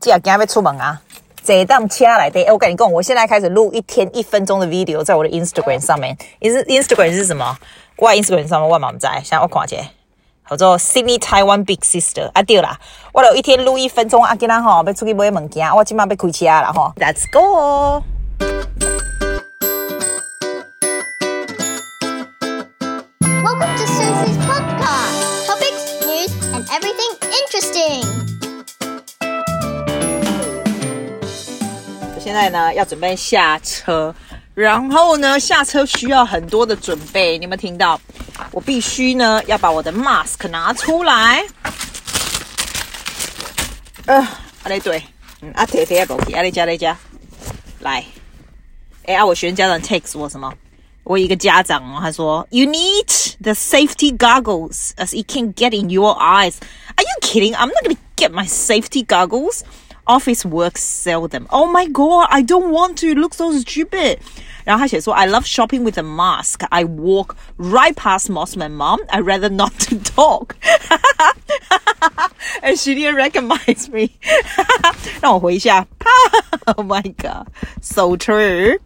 这样今天要出门啊，坐档车来的。我跟你讲，我现在开始录一天一分钟的 video，在我的 Instagram 上面。Instagram 是什么？我 Instagram 上面我嘛唔知，现在我看一下，叫做 Sydney Taiwan Big Sister。啊对啦，我有一天录一分钟啊，今天吼要出去买物件，我今晚要开车了吼。Let's go。现在呢要准备下车，然后呢下车需要很多的准备。你有没有听到？我必须呢要把我的 mask 拿出来。呃，阿雷对，嗯，阿铁铁阿宝，阿雷加雷加，来，哎啊，我学生家长 text 我什么？我一个家长哦，他说：“You need the safety goggles as it can get in your eyes.” Are you kidding? I'm not gonna get my safety goggles. Office work sell them. Oh my god, I don't want to. It looks so stupid. 然后他写说：“I love shopping with a mask. I walk right past most of my mom. I rather not to talk.” And she didn't recognize me. 让我回一下。Oh my god, so true.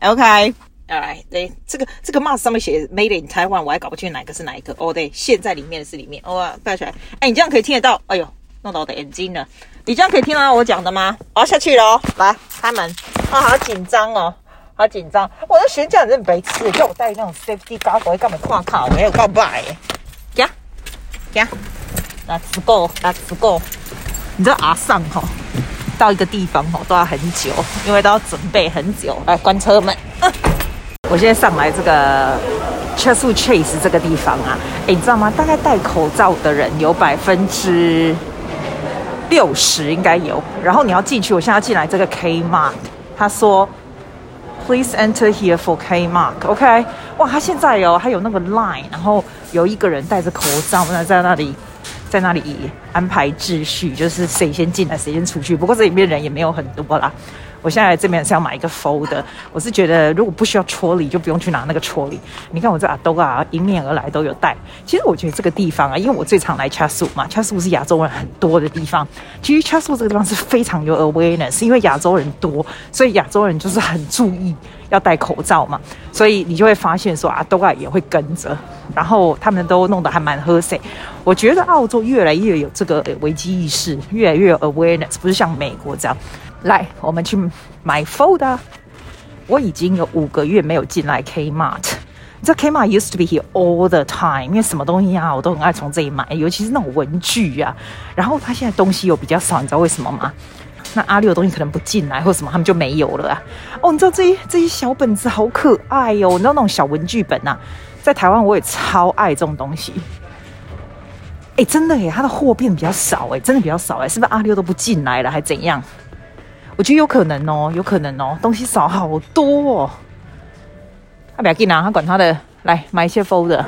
Okay. 啊，来，对，这个这个 mask 上面写 Made in Taiwan，我还搞不清哪个是哪一个。哦，对，现在里面的是里面。哦，带出来。哎，你这样可以听得到？哎呦，弄到我的眼睛了。 你这样可以听到我讲的吗？我要下去了哦。来，开门。啊，好紧张哦，好紧张。我的学长真白痴，叫我戴那种 safety goggle，干嘛跨靠？没有告白。呀呀，Let's go，Let's go。你知道阿尚哈，到一个地方哈都要很久，因为都要准备很久。来，关车门。嗯 我现在上来这个 Chatswood Chase 这个地方啊，诶，你知道吗？大概戴口罩的人有百分之六十，应该有。然后你要进去，我现在要进来这个 Kmart，他说 Please enter here for Kmart，OK？、OK，哇，他现在哦，还有那个 line，然后有一个人戴着口罩，那在那里，在那里安排秩序，就是谁先进来，谁先出去。不过这里面人也没有很多啦。我现在这边是要买一个 fold，我是觉得如果不需要戳里，就不用去拿那个戳里。你看我这阿兜啊，迎面而来都有带。其实我觉得这个地方啊，因为我最常来 c h a s u 嘛 c h a s u 是亚洲人很多的地方。其实 c h a s u 这个地方是非常有 awareness，因为亚洲人多，所以亚洲人就是很注意要戴口罩嘛。所以你就会发现说阿兜啊也会跟着，然后他们都弄得还蛮和谐。我觉得澳洲越来越有这个危机意识，越来越有 awareness，不是像美国这样。来，我们去买 folder。我已经有五个月没有进来 Kmart。你知道 Kmart used to be here all the time，因为什么东西啊，我都很爱从这里买，尤其是那种文具啊。然后他现在东西又比较少，你知道为什么吗？那阿六的东西可能不进来，或什么他们就没有了。哦，你知道这些这些小本子好可爱哟、哦，你知道那种小文具本啊，在台湾我也超爱这种东西。哎，真的耶，他的货变比较少哎，真的比较少哎，是不是阿六都不进来了，还怎样？我觉得有可能哦，有可能哦，东西少好多哦。他不要紧啊，他管他的，来买一些 folder。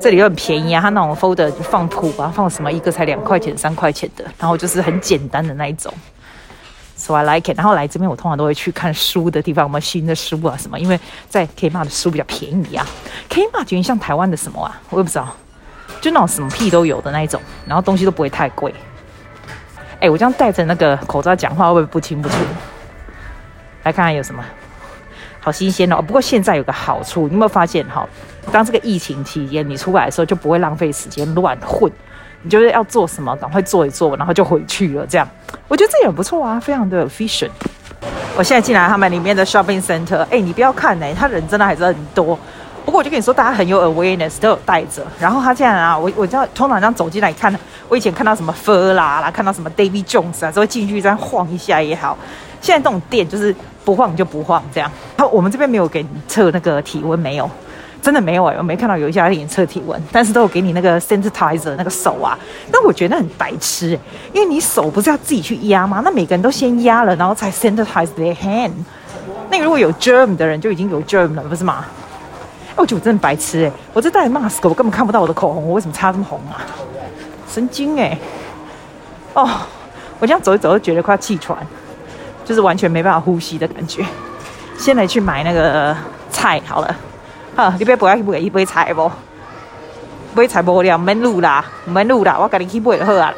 这里又很便宜啊，他那种 folder 就放图吧，放什么一个才两块钱、三块钱的，然后就是很简单的那一种。So I like it。然后来这边，我通常都会去看书的地方，有没有新的书啊什么？因为在 Kmart 的书比较便宜啊。Kmart 有点像台湾的什么啊？我也不知道，就那种什么屁都有的那一种，然后东西都不会太贵。哎、我这样戴着那个口罩讲话会不会不清不楚？来看看有什么，好新鲜哦！不过现在有个好处，你有没有发现哈？当这个疫情期间你出来的时候，就不会浪费时间乱混，你就是要做什么，赶快做一做，然后就回去了。这样，我觉得这也很不错啊，非常的 efficient。我现在进来他们里面的 shopping center，哎、你不要看哎、他人真的还是很多。不过我就跟你说，大家很有 awareness，都有带着。然后他这样啊，我我知道通常这样走进来看，我以前看到什么 Fur 啦，看到什么 David Jones 啊，就会进去这样晃一下也好。现在这种店就是不晃就不晃这样。然后我们这边没有给你测那个体温，没有，真的没有哎、我没看到有一家店测体温，但是都有给你那个 sanitizer 那个手啊。但我觉得很白痴、欸，因为你手不是要自己去压吗？那每个人都先压了，然后才 sanitize their hand。那个如果有 germ 的人就已经有 germ 了，不是吗？我觉得我真的白痴哎！我这戴 mask，我根本看不到我的口红，我为什么擦这么红啊？神经哎！哦，我这样走一走，就觉得快要气喘，就是完全没办法呼吸的感觉。先来去买那个菜好了。啊，你别不要去买一杯菜不？买菜无聊，免路啦，免路啦，我赶紧去买就好啊。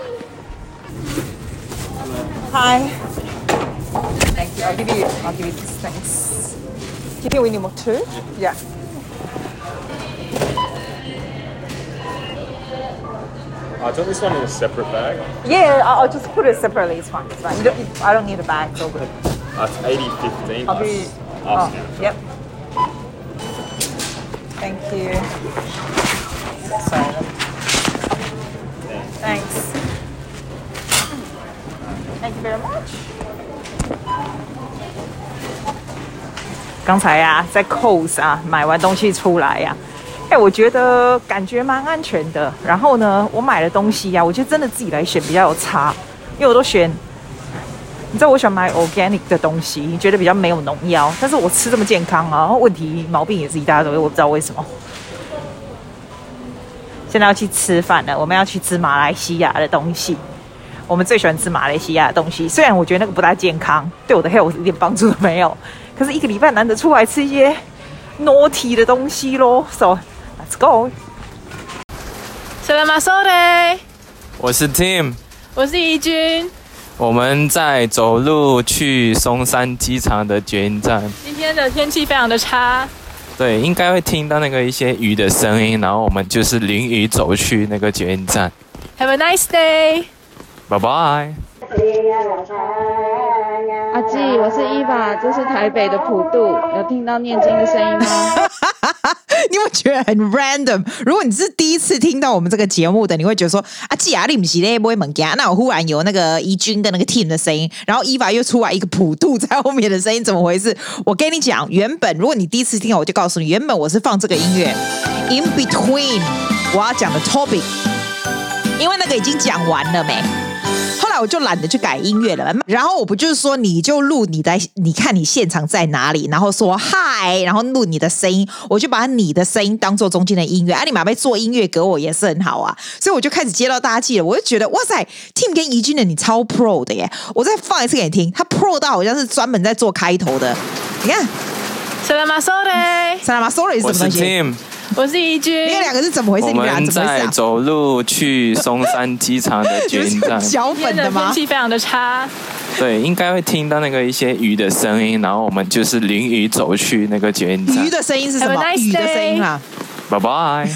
Hi. Thank you. I'll give you. I'll give you these things. Do you think we need more too? Yeah. I took this one in a separate bag. Yeah, I'll, I'll just put it separately. It's fine. It's fine. You don't, I don't need a bag. It's all good. That's 8015. I'll be. us, Oh, us now. yep. Thank you. Sorry. Thanks. Thank you very much. 刚才呀、在 Coles 啊买完东西出来呀、 哎，我觉得感觉蛮安全的。然后呢，我买的东西呀、我就真的自己来选比较有差，因为我都选。你知道我喜欢买 organic 的东西，觉得比较没有农药，但是我吃这么健康啊，然后问题毛病也是一大堆，我不知道为什么。现在要去吃饭了，我们要去吃马来西亚的东西。我们最喜欢吃马来西亚的东西，虽然我觉得那个不大健康，对我的菜我一点帮助都没有，可是一个礼拜难得出来吃一些 naughty 的东西咯。So let's go。Selamat sore，我是 Tim，我是怡君。我们在走路去松山机场的捷运站。今天的天气非常的差，对，应该会听到那个一些雨的声音，然后我们就是淋雨走去那个捷运站。Have a nice day。拜拜。阿季，我是伊娃，这是台北的普渡，有听到念经的声音吗？你会觉得很 random。如果你是第一次听到我们这个节目的，你会觉得说啊，既然你不是咧不会猛家，那我忽然有那个怡君跟那个 team 的声音，然后伊娃又出来一个普渡在后面的声音，怎么回事？我跟你讲，原本如果你第一次听，我就告诉你，原本我是放这个音乐 in between 我要讲的 topic，因为那个已经讲完了没？我就懒得去改音乐了，然后我不就是说，你就录你在，你看你现场在哪里，然后说嗨，然后录你的声音，我就把你的声音当做中间的音乐。啊，你马被做音乐给我也是很好啊，所以我就开始接到大家记了，我就觉得哇塞，Tim 跟怡君的你超 pro 的耶！我再放一次给你听，他 pro 到好像是专门在做开头的，你看 Selamat sore，知道吗？Sorry 是我是什么东西？我是怡君你。们两个是怎么回事？我你们在怎么回事啊？走路去松山机场的捷运站。小粉的吗天？气非常的差，对，应该会听到那个一些鱼的声音，然后我们就是淋雨走去那个捷运站鱼。的声音是什么 a？nice 鱼的声音啦。拜拜。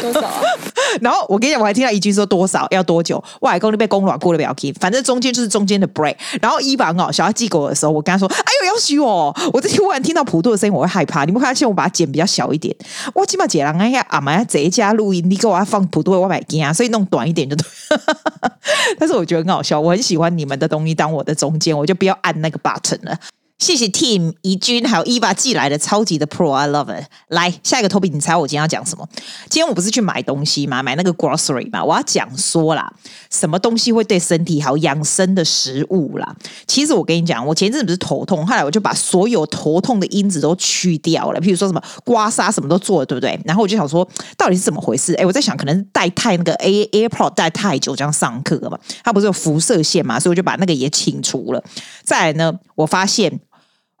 多少啊？然后我跟你讲，我还听到一句说多少要多久，外公就被公软过了不要紧，反正中间就是中间的 break。然后伊凡哦，小孩寄给我的时候，我跟他说：“哎呦，要许哦！”我这突然听到普渡的声音，我会害怕。你们发现我把它剪比较小一点，我起码剪了哎呀，阿妈这一家录音，你给我要放普渡，我买惊啊，所以弄短一点就对。但是我觉得很好笑，我很喜欢你们的东西当我的中间，我就不要按那个 button 了。谢谢 Team 怡君还有伊娃寄来的超级的 Pro，I love it。来下一个 topic，你猜我今天要讲什么？今天我不是去买东西嘛，买那个 grocery 嘛，我要讲说啦，什么东西会对身体好，养生的食物啦。其实我跟你讲，我前阵不是头痛，后来我就把所有头痛的因子都去掉了，譬如说什么刮痧什么都做了，对不对？然后我就想说，到底是怎么回事？哎，我在想，可能是戴太那个 A AirPod 戴太久，这样上课嘛，它不是有辐射线嘛，所以我就把那个也清除了。再来呢，我发现。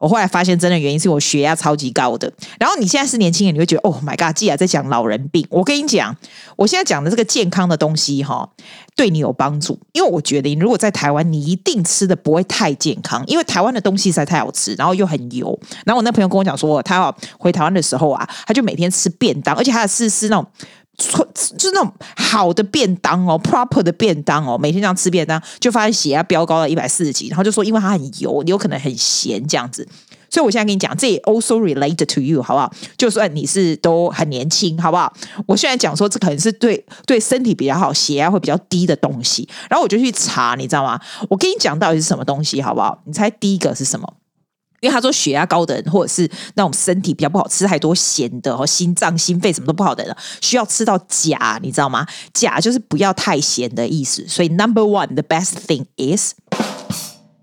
我后来发现，真的原因是我血压超级高的。然后你现在是年轻人，你会觉得哦，My God，既然在讲老人病，我跟你讲，我现在讲的这个健康的东西哈，对你有帮助。因为我觉得，你如果在台湾，你一定吃的不会太健康，因为台湾的东西实在太好吃，然后又很油。然后我那朋友跟我讲说，他要回台湾的时候啊，他就每天吃便当，而且他的是是那种。错就是那种好的便当哦，proper 的便当哦，每天这样吃便当，就发现血压飙高了一百四十几，然后就说因为它很油，你有可能很咸这样子。所以我现在跟你讲，这也 also related to you，好不好？就算你是都很年轻，好不好？我现在讲说这可能是对对身体比较好，血压会比较低的东西。然后我就去查，你知道吗？我跟你讲到底是什么东西，好不好？你猜第一个是什么？因为他说血压高的人，或者是那种身体比较不好，吃太多咸的，和心脏、心肺什么都不好的人，需要吃到钾，你知道吗？钾就是不要太咸的意思。所以 number one the best thing is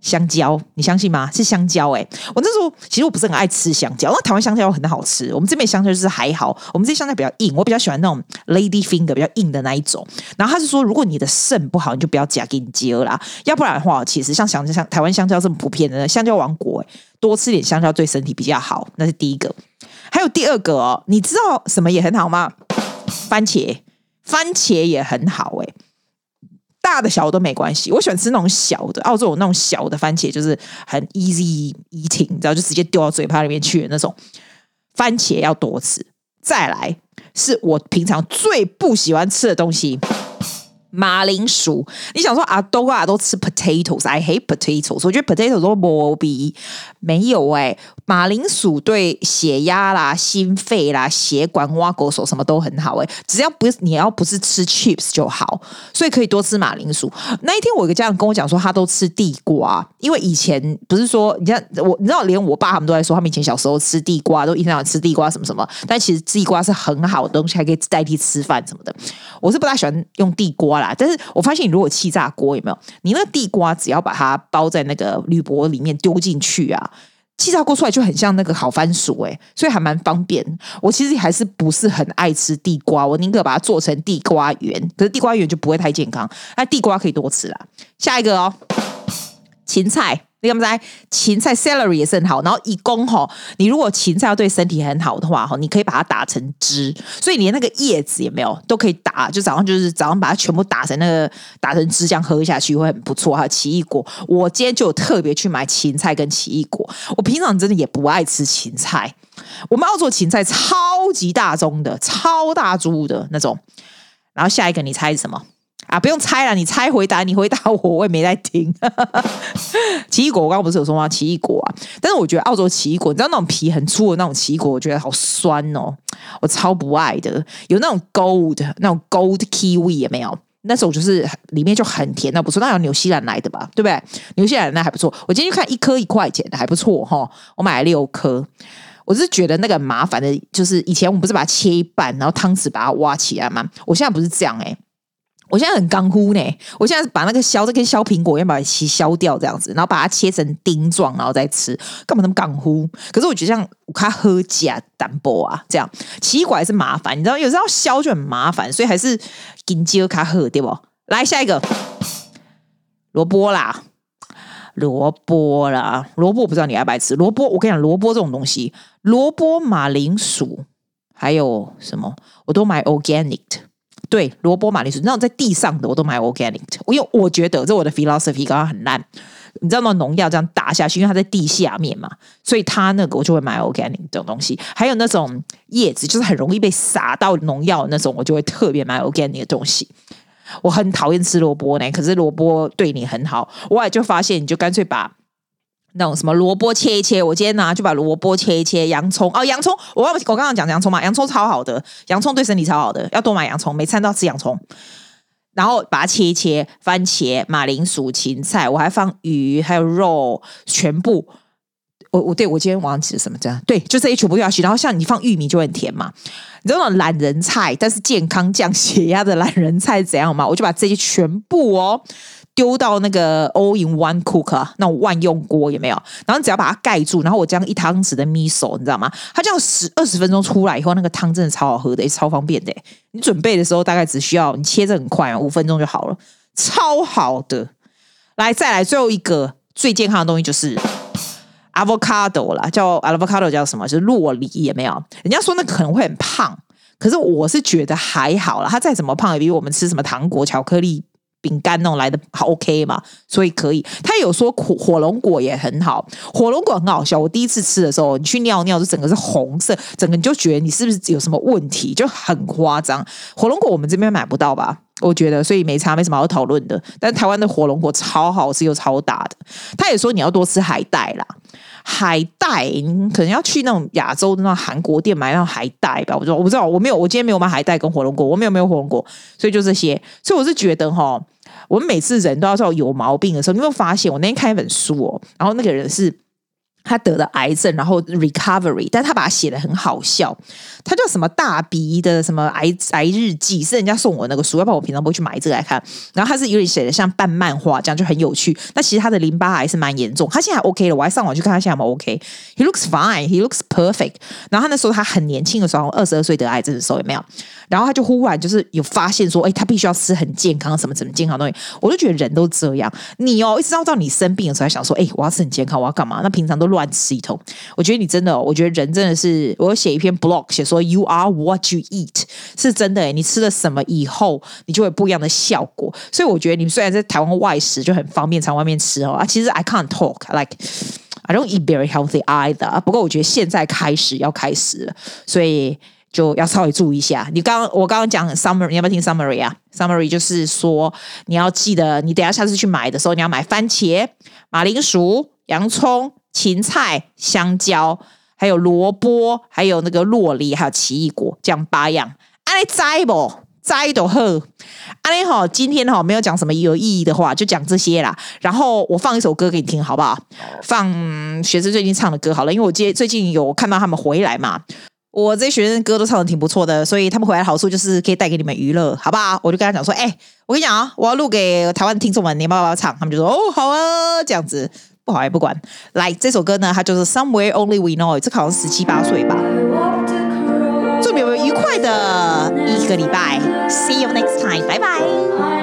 香蕉，你相信吗？是香蕉哎、我那时候其实我不是很爱吃香蕉，那台湾香蕉很好吃，我们这边香蕉就是还好，我们这边香蕉比较硬，我比较喜欢那种 lady finger 比较硬的那一种。然后他是说，如果你的肾不好，你就不要加给你接啦，要不然的话，其实像香像台湾香蕉这么普遍的香蕉王国、欸，多吃点香蕉对身体比较好，那是第一个。还有第二个哦，你知道什么也很好吗？番茄，番茄也很好哎、大的小的都没关系。我喜欢吃那种小的，澳洲有那种小的番茄，就是很 easy eating，你知道，就直接丢到嘴巴里面去的那种。番茄要多吃。再来是我平常最不喜欢吃的东西。马铃薯，你想说啊，都啊都吃 potatoes，I hate potatoes。我觉得 potatoes 都没比没有哎、欸，马铃薯对血压啦、心肺啦、血管挖狗手什么都很好哎、只要不是你要不是吃 chips 就好，所以可以多吃马铃薯。那一天我有个家长跟我讲说，他都吃地瓜，因为以前不是说你看我，你知道连我爸他们都在说，他们以前小时候吃地瓜都一天到晚吃地瓜什么什么，但其实地瓜是很好的东西，还可以代替吃饭什么的。我是不大喜欢用地瓜。啦但是我发现，你如果气炸锅有没有？你那地瓜只要把它包在那个铝箔里面丢进去啊，气炸锅出来就很像那个烤番薯诶、所以还蛮方便。我其实还是不是很爱吃地瓜，我宁可把它做成地瓜圆，可是地瓜圆就不会太健康。那地瓜可以多吃啦。下一个哦，芹菜。你看不在芹菜 celery 也是很好，然后一公吼，你如果芹菜要对身体很好的话吼，你可以把它打成汁，所以连那个叶子也没有都可以打，就早上就是早上把它全部打成那个打成汁，这样喝下去会很不错。还有奇异果，我今天就有特别去买芹菜跟奇异果。我平常真的也不爱吃芹菜，我们澳洲芹菜超级大宗的，超大株的那种。然后下一个你猜是什么？啊，不用猜了，你猜回答，你回答我，我也没在听。奇异果，我刚刚不是有说吗？奇异果啊，但是我觉得澳洲奇异果，你知道那种皮很粗的那种奇异果，我觉得好酸哦，我超不爱的。有那种 gold 那种 gold kiwi 也没有，那种就是里面就很甜，那不错。那有纽西兰来的吧？对不对？纽西兰那还不错。我今天去看一颗一块钱的还不错哈，我买了六颗。我是觉得那个麻烦的，就是以前我们不是把它切一半，然后汤匙把它挖起来吗？我现在不是这样哎、我现在很刚乎呢，我现在把那个削，这跟削苹果一样，把它切削掉这样子，然后把它切成丁状，然后再吃，干嘛那么刚乎？可是我觉得这样我看喝假淡薄啊，这样奇怪是麻烦，你知道有时候削就很麻烦，所以还是金鸡卡喝对不？来下一个萝卜啦，萝卜啦，萝卜我不知道你爱不爱吃萝卜？我跟你讲，萝卜这种东西，萝卜、马铃薯还有什么，我都买 organic 的。对，萝卜、马铃薯，那种在地上的我都买 organic，因为我觉得这我的 philosophy 刚刚很烂。你知道那农药这样打下去，因为它在地下面嘛，所以它那个我就会买 organic 这种东西。还有那种叶子，就是很容易被撒到农药那种，我就会特别买 organic 的东西。我很讨厌吃萝卜呢，可是萝卜对你很好，我也就发现，你就干脆把。那种什么萝卜切一切，我今天呢就把萝卜切一切，洋葱哦，洋葱，我我刚刚讲洋葱嘛，洋葱超好的，洋葱对身体超好的，要多买洋葱，每餐都要吃洋葱。然后把它切一切，番茄、马铃薯、芹菜，我还放鱼，还有肉，全部。我我对我今天晚上吃的什么这样，对，就这些全部都要洗。然后像你放玉米就很甜嘛，你知道那种懒人菜，但是健康降血压的懒人菜怎样吗？我就把这些全部哦。丢到那个 all in one cook 啊，那种万用锅有没有？然后只要把它盖住，然后我这样一汤匙的 miso，你知道吗？它这样十二十分钟出来以后，那个汤真的超好喝的，也超方便的。你准备的时候大概只需要你切着很快，五分钟就好了，超好的。来，再来最后一个最健康的东西就是 avocado 啦，叫 avocado 叫什么？是洛梨，有没有？人家说那可能会很胖，可是我是觉得还好啦。它再怎么胖，也比我们吃什么糖果、巧克力。饼干那种来的好 OK 嘛，所以可以。他有说火火龙果也很好，火龙果很好笑。我第一次吃的时候，你去尿尿就整个是红色，整个你就觉得你是不是有什么问题，就很夸张。火龙果我们这边买不到吧？我觉得，所以没差，没什么好讨论的。但台湾的火龙果超好吃又超大的。他也说你要多吃海带啦，海带你可能要去那种亚洲的那韩国店买那种海带吧。我说我不知道，我没有，我今天没有买海带跟火龙果，我没有没有火龙果，所以就这些。所以我是觉得哈。我们每次人都要知道有毛病的时候，你有没有发现？我那天看一本书哦，然后那个人是。他得了癌症，然后 recovery，但他把它写得很好笑。他叫什么大鼻的什么癌癌日记，是人家送我那个书，要不然我平常不会去买这个来看。然后他是有点写的像半漫画这样，就很有趣。那其实他的淋巴癌是蛮严重，他现在还 OK 了。我还上网去看他现在有没有 OK。He looks fine, he looks perfect。然后他那时候他很年轻的时候，二十二岁得癌症的时候有没有？然后他就忽然就是有发现说，哎，他必须要吃很健康什么什么健康的东西。我就觉得人都这样，你哦一直到到你生病的时候还想说，哎，我要吃很健康，我要干嘛？那平常都。乱吃一通。我觉得你真的，我觉得人真的是，我写一篇 blog 写说 you are what you eat 是真的诶，你吃了什么以后，你就会不一样的效果。所以我觉得你们虽然在台湾外食就很方便，常外面吃哦啊，其实 I can't talk like I don't eat very healthy either。不过我觉得现在开始要开始了，所以。就要稍微注意一下。你刚刚我刚刚讲 summary，你要不要听 summary 啊？summary 就是说你要记得，你等下下次去买的时候，你要买番茄、马铃薯、洋葱、芹菜、香蕉，还有萝卜，还有那个洛梨，还有奇异果，这样八样。安尼摘不摘都好。安尼好，今天哈没有讲什么有意义的话，就讲这些啦。然后我放一首歌给你听，好不好？放学生最近唱的歌好了，因为我接最近有看到他们回来嘛。我这些学生歌都唱的挺不错的，所以他们回来的好处就是可以带给你们娱乐，好不好？我就跟他讲说，哎、我跟你讲啊，我要录给台湾的听众们，你们要不要唱？他们就说，哦，好啊，这样子，不好也不管。来，这首歌呢，它就是 Somewhere Only We Know，这好像十七八岁吧。祝你们愉快的一个礼拜，See you next time，拜拜。